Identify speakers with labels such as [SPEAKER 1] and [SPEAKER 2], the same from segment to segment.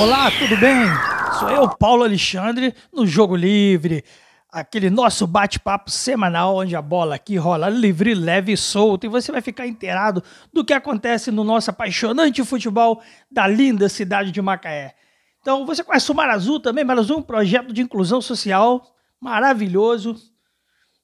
[SPEAKER 1] Olá, tudo bem? Sou eu, Paulo Alexandre, no Jogo Livre. Aquele nosso bate-papo semanal onde a bola aqui rola livre, leve e solta e você vai ficar inteirado do que acontece no nosso apaixonante futebol da linda cidade de Macaé. Então, você conhece o Mar Azul também? Mar Azul é um projeto de inclusão social maravilhoso.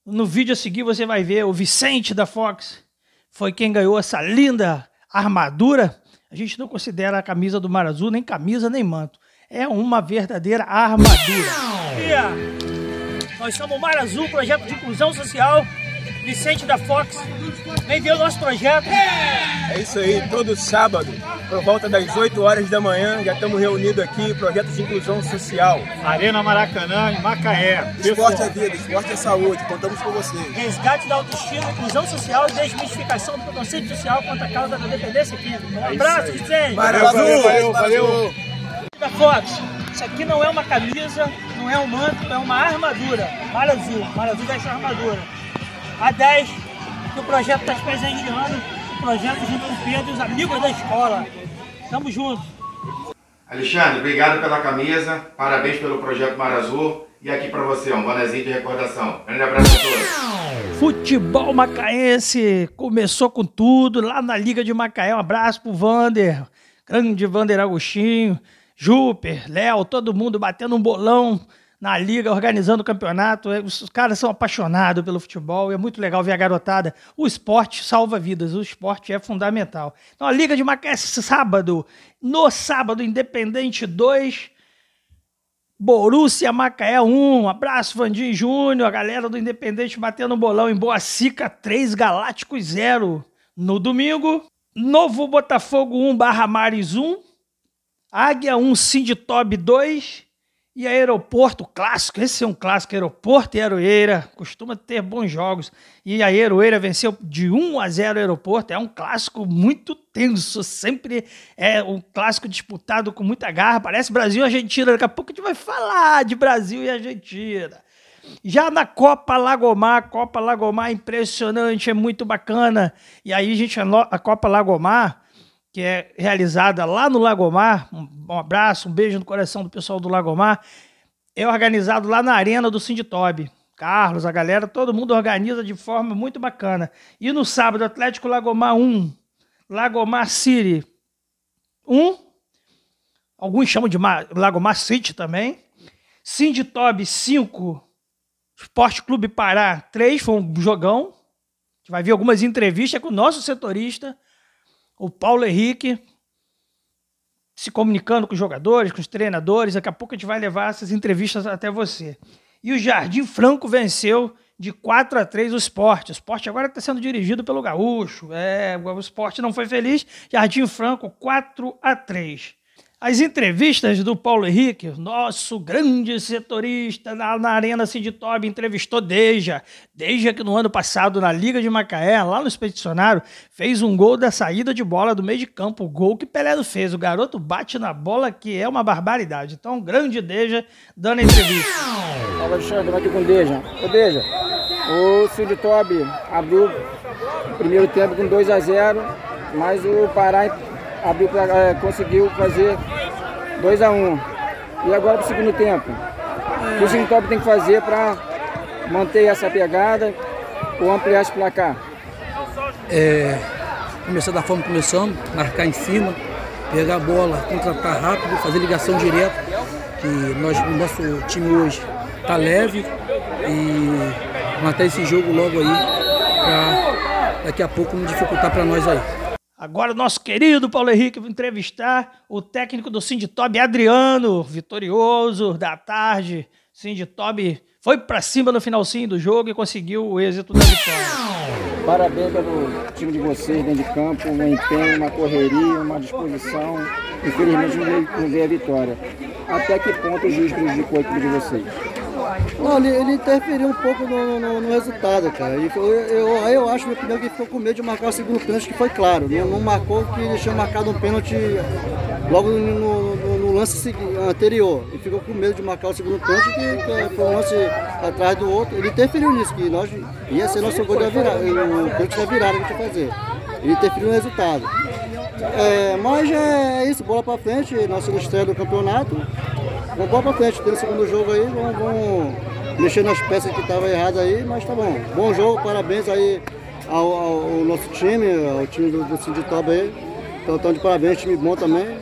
[SPEAKER 1] No vídeo a seguir você vai ver o Vicente da Fox, foi quem ganhou essa linda armadura a gente não considera a camisa do Mar Azul nem camisa nem manto. É uma verdadeira armadura. Nós somos o Mar Azul, projeto de inclusão social. Vicente da Fox, vem ver o nosso projeto.
[SPEAKER 2] É isso aí, todo sábado, por volta das 8 horas da manhã, já estamos reunidos aqui, projeto de inclusão social.
[SPEAKER 3] Arena Maracanã, em Macaé.
[SPEAKER 2] Esporte é vida, esporte é saúde, contamos com vocês.
[SPEAKER 1] Resgate da autoestima, inclusão social e desmistificação do preconceito social contra a causa da dependência química. Um é abraço, Vicente!
[SPEAKER 2] Valeu, valeu, valeu, valeu!
[SPEAKER 1] Da Fox, isso aqui não é uma camisa, não é um manto, é uma armadura. Mar Azul, Mar Azul dessa armadura a 10 que o projeto está presenteando, o projeto junto com o Pedro e os amigos da escola. Tamo junto.
[SPEAKER 4] Alexandre, obrigado pela camisa, parabéns pelo projeto Mar Azul e aqui para você um bonezinho de recordação. Grande abraço a todos.
[SPEAKER 1] Futebol macaense começou com tudo lá na Liga de Macaé. Um abraço pro Vander, grande Vander Agostinho, Júper, Léo, todo mundo batendo um bolão na liga, organizando o campeonato. É, os caras são apaixonados pelo futebol, é muito legal ver a garotada. O esporte salva vidas, o esporte é fundamental. Então a Liga de Macaé, sábado, no sábado, Independente 2, Borussia Macaé 1. Um abraço, Vandim Júnior, a galera do Independente batendo um bolão em Boa Sica 3, Galácticos 0. No domingo, Novo Botafogo 1 barra Mares 1, Águia 1, Sinditob 2, e aeroporto clássico, esse é um clássico, aeroporto e Aroeira, costuma ter bons jogos. E a Aroeira venceu de 1 a 0 o aeroporto, é um clássico muito tenso, sempre é um clássico disputado com muita garra. Parece Brasil e Argentina, daqui a pouco a gente vai falar de Brasil e Argentina. Já na Copa Lagomar, Copa Lagomar impressionante, é muito bacana. E aí a gente a Copa Lagomar que é realizada lá no Lagomar. Um abraço, um beijo no coração do pessoal do Lagomar. É organizado lá na Arena do Sinditob. Carlos, a galera, todo mundo organiza de forma muito bacana. E no sábado, Atlético Lagomar 1, Lagomar City 1, alguns chamam de Lagomar City também. Sinditob 5, Esporte Clube Pará 3, foi um jogão. A gente vai ver algumas entrevistas com o nosso setorista o Paulo Henrique se comunicando com os jogadores, com os treinadores. Daqui a pouco a gente vai levar essas entrevistas até você. E o Jardim Franco venceu de 4 a 3 o esporte. O esporte agora está sendo dirigido pelo Gaúcho. É, o esporte não foi feliz. Jardim Franco 4 a 3. As entrevistas do Paulo Henrique, nosso grande setorista na, na Arena Sinditob, entrevistou Deja. Deja que no ano passado, na Liga de Macaé, lá no Expedicionário, fez um gol da saída de bola do meio de campo. O gol que Pelé fez. O garoto bate na bola, que é uma barbaridade. Então, grande Deja dando entrevista.
[SPEAKER 5] Alexandre, aqui com Deja. Ô, Deja, o Sinditob abriu o primeiro tempo com 2 a 0 mas o Pará é, conseguiu fazer 2 a 1 um. E agora para o segundo tempo. O que o tempo tem que fazer para manter essa pegada ou ampliar esse placar?
[SPEAKER 6] É, começar da forma que começamos, marcar em cima, pegar a bola, contratar rápido, fazer ligação direta, que nós, o nosso time hoje está leve e matar esse jogo logo aí, para daqui a pouco não dificultar para nós aí.
[SPEAKER 1] Agora o nosso querido Paulo Henrique vai entrevistar o técnico do Sinditob, Adriano, vitorioso da tarde. Sinditob foi para cima no finalzinho do jogo e conseguiu o êxito da vitória.
[SPEAKER 5] Parabéns pelo time de vocês dentro de campo, um empenho, uma correria, uma disposição. Infelizmente não veio a vitória. Até que ponto o juiz prejudicou a equipe de vocês?
[SPEAKER 7] Não, ele, ele interferiu um pouco no, no, no resultado, cara. eu, eu, eu acho, minha opinião, que ficou com medo de marcar o segundo pênalti, que foi claro. Não, não marcou que ele tinha marcado um pênalti logo no, no, lance anterior. Ele ficou com medo de marcar o segundo pênalti, que, que foi um lance atrás do outro. Ele interferiu nisso, que nós ia ser nosso gol da virada, o pênalti da virada que a gente ia fazer. Ele interferiu no resultado. É, mas é isso, bola pra frente, nossa estreia do campeonato. Vamos bola pra frente, tem o segundo jogo aí, vamos, vamos mexer nas peças que estavam erradas aí, mas tá bom. Bom jogo, parabéns aí ao, ao, ao nosso time, ao time do, do Sinditoba aí. Então, então de parabéns, time bom também.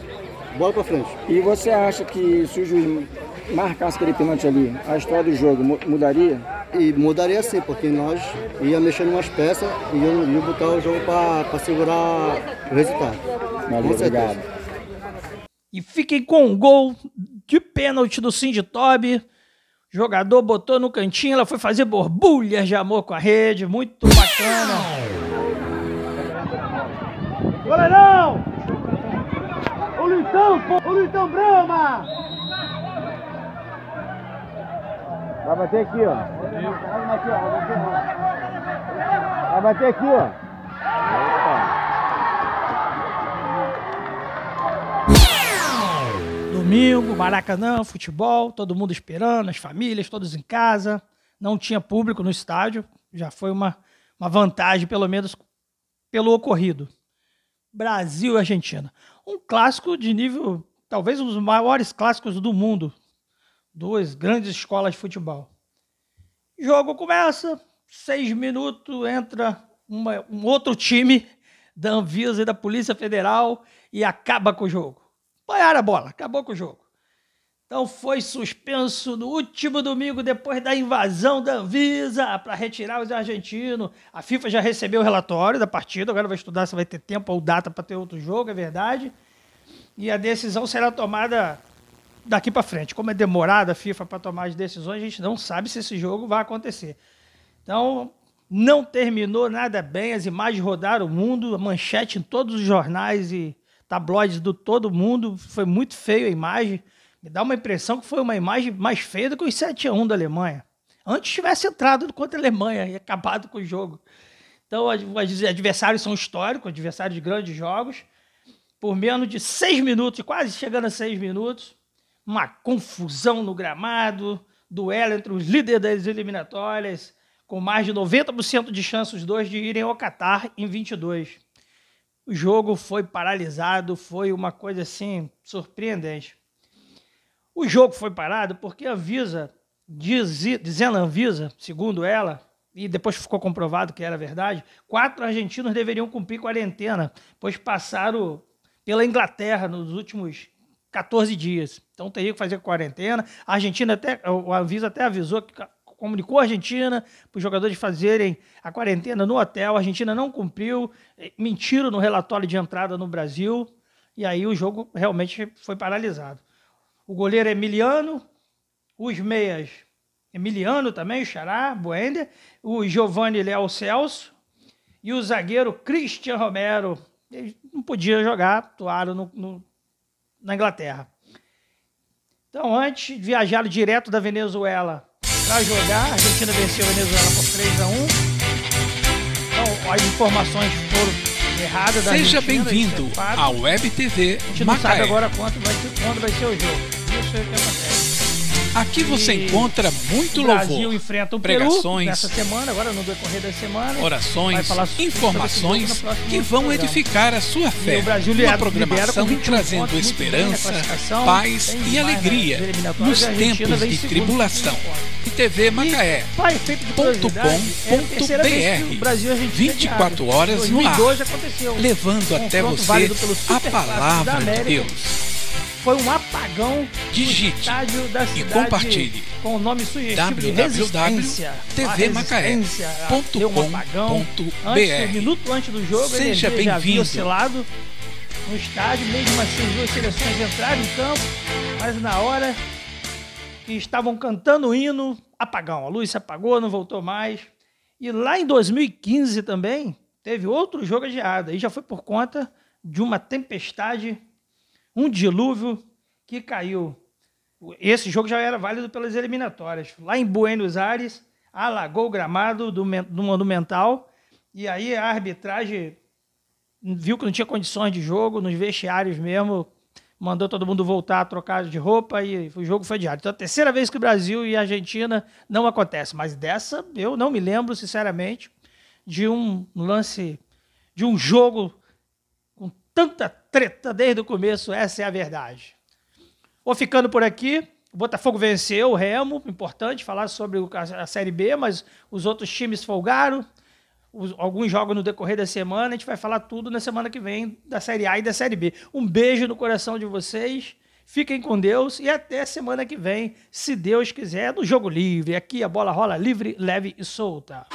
[SPEAKER 7] Bola pra frente.
[SPEAKER 5] E você acha que se o juiz marcasse aquele pênalti ali, a história do jogo mudaria?
[SPEAKER 7] E mudaria sim, porque nós ia mexer em umas peças e ia, ia botar o jogo para segurar o resultado.
[SPEAKER 5] Valeu, obrigado.
[SPEAKER 1] E fiquem com um gol de pênalti do Cindy Toby. Jogador botou no cantinho, ela foi fazer borbulhas de amor com a rede, muito bacana.
[SPEAKER 8] Goleirão! O Luizão, o Luizão Brama! Vai bater aqui, ó. Vai bater aqui, ó.
[SPEAKER 1] Domingo, Maracanã, futebol, todo mundo esperando, as famílias, todos em casa. Não tinha público no estádio, já foi uma, uma vantagem, pelo menos pelo ocorrido. Brasil e Argentina. Um clássico de nível, talvez um dos maiores clássicos do mundo duas grandes escolas de futebol. Jogo começa, seis minutos, entra uma, um outro time da Anvisa e da Polícia Federal e acaba com o jogo. Apanharam a bola, acabou com o jogo. Então foi suspenso no último domingo, depois da invasão da Anvisa, para retirar os argentinos. A FIFA já recebeu o relatório da partida, agora vai estudar se vai ter tempo ou data para ter outro jogo, é verdade. E a decisão será tomada daqui para frente. Como é demorada a FIFA para tomar as decisões, a gente não sabe se esse jogo vai acontecer. Então, não terminou nada bem, as imagens rodaram o mundo, a manchete em todos os jornais e tabloides do todo mundo, foi muito feio a imagem. Me dá uma impressão que foi uma imagem mais feia do que os 7 a 1 da Alemanha. Antes tivesse entrado contra a Alemanha e acabado com o jogo. Então, os adversários são históricos, adversários de grandes jogos. Por menos de seis minutos, quase chegando a seis minutos, uma confusão no gramado, duelo entre os líderes das eliminatórias, com mais de 90% de chances os dois de irem ao Qatar em 22. O jogo foi paralisado, foi uma coisa assim surpreendente. O jogo foi parado porque a Anvisa, diz, dizendo a Anvisa, segundo ela, e depois ficou comprovado que era verdade, quatro argentinos deveriam cumprir quarentena, pois passaram pela Inglaterra nos últimos 14 dias. Então teria que fazer quarentena. A Argentina até, o Avisa até avisou que comunicou a Argentina para os jogadores fazerem a quarentena no hotel. A Argentina não cumpriu, eh, mentiram no relatório de entrada no Brasil. E aí o jogo realmente foi paralisado. O goleiro Emiliano, os meias Emiliano também, o Xará, Buender, o Giovanni Léo Celso e o zagueiro Christian Romero. Eles não podia jogar, atuaram no, no na Inglaterra. Então, antes, viajaram direto da Venezuela para jogar. A Argentina venceu a Venezuela por 3 a 1 Então, as informações foram erradas da
[SPEAKER 9] Seja bem-vindo
[SPEAKER 1] é
[SPEAKER 9] à Web TV
[SPEAKER 1] A gente não sabe agora quanto vai ser, quando vai ser o jogo. Isso é o que acontece.
[SPEAKER 9] Aqui você
[SPEAKER 1] E
[SPEAKER 9] encontra muito
[SPEAKER 1] o Brasil
[SPEAKER 9] louvor,
[SPEAKER 1] enfrenta o
[SPEAKER 9] pregações,
[SPEAKER 1] nessa semana, agora no decorrer da semana.
[SPEAKER 9] Orações, informações que vão edificar a sua
[SPEAKER 1] E
[SPEAKER 9] fé.
[SPEAKER 1] o Brasil
[SPEAKER 9] Uma programação
[SPEAKER 1] lidera com 21
[SPEAKER 9] trazendo
[SPEAKER 1] bem
[SPEAKER 9] esperança,
[SPEAKER 1] classificação,
[SPEAKER 9] paz e
[SPEAKER 1] mais
[SPEAKER 9] alegria nos tempos de tribulação.
[SPEAKER 1] 25 pontos.
[SPEAKER 9] E TV Macaé.
[SPEAKER 1] Curiosidade, é a
[SPEAKER 9] com
[SPEAKER 1] terceira
[SPEAKER 9] ponto
[SPEAKER 1] vez que
[SPEAKER 9] BR.
[SPEAKER 1] o Brasil e a Argentina
[SPEAKER 9] 24
[SPEAKER 1] ganharam.
[SPEAKER 9] horas no ar.
[SPEAKER 1] 2012 aconteceu.
[SPEAKER 9] Levando até você a palavra de. Deus.
[SPEAKER 1] Foi um apagão
[SPEAKER 9] Digite
[SPEAKER 1] da
[SPEAKER 9] e
[SPEAKER 1] cidade
[SPEAKER 9] compartilhe.
[SPEAKER 1] com o nome sugestivo de resistência.
[SPEAKER 9] www.tvmacaé.com.br.
[SPEAKER 1] Um minuto antes do jogo,
[SPEAKER 9] Seja
[SPEAKER 1] energia já havia
[SPEAKER 9] bem-vindo.
[SPEAKER 1] oscilado no estádio. Mesmo assim, as duas seleções entraram em campo, mas na hora que estavam cantando o hino, apagão. A luz se apagou, não voltou mais. E lá em 2015 também teve outro jogo adiado. Aí já foi por conta de uma tempestade, um dilúvio que caiu. Esse jogo já era válido pelas eliminatórias. Lá em Buenos Aires, alagou o gramado do, do Monumental. E aí a arbitragem viu que não tinha condições de jogo, nos vestiários mesmo, mandou todo mundo voltar a trocar de roupa e o jogo foi adiado. Então, a terceira vez que o Brasil e a Argentina não acontece. Mas dessa, eu não me lembro, sinceramente, de um lance, de um jogo tanta treta desde o começo, essa é a verdade. Vou ficando por aqui. O Botafogo venceu o Remo, importante falar sobre a Série B, mas os outros times folgaram. Alguns jogos no decorrer da semana. A gente vai falar tudo na semana que vem da Série A e da Série B. Um beijo no coração de vocês. Fiquem com Deus e até semana que vem, se Deus quiser, no Jogo Livre. Aqui a bola rola livre, leve e solta.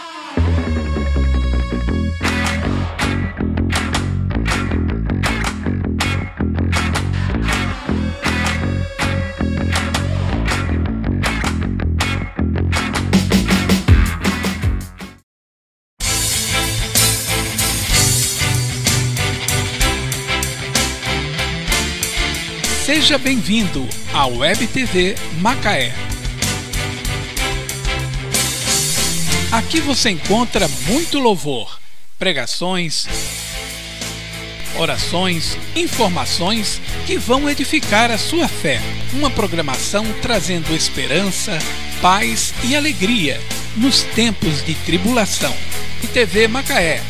[SPEAKER 9] Seja bem-vindo à Web TV Macaé. Aqui você encontra muito louvor, pregações, orações, informações que vão edificar a sua fé. Uma programação trazendo esperança, paz e alegria nos tempos de tribulação. tvmacaé.com.br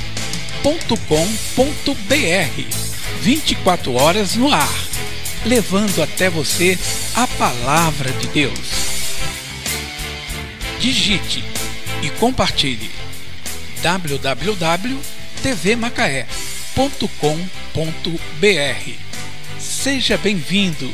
[SPEAKER 9] 24 horas no ar levando até você a palavra de Deus. Digite e compartilhe www.tvmacaé.com.br. Seja bem-vindo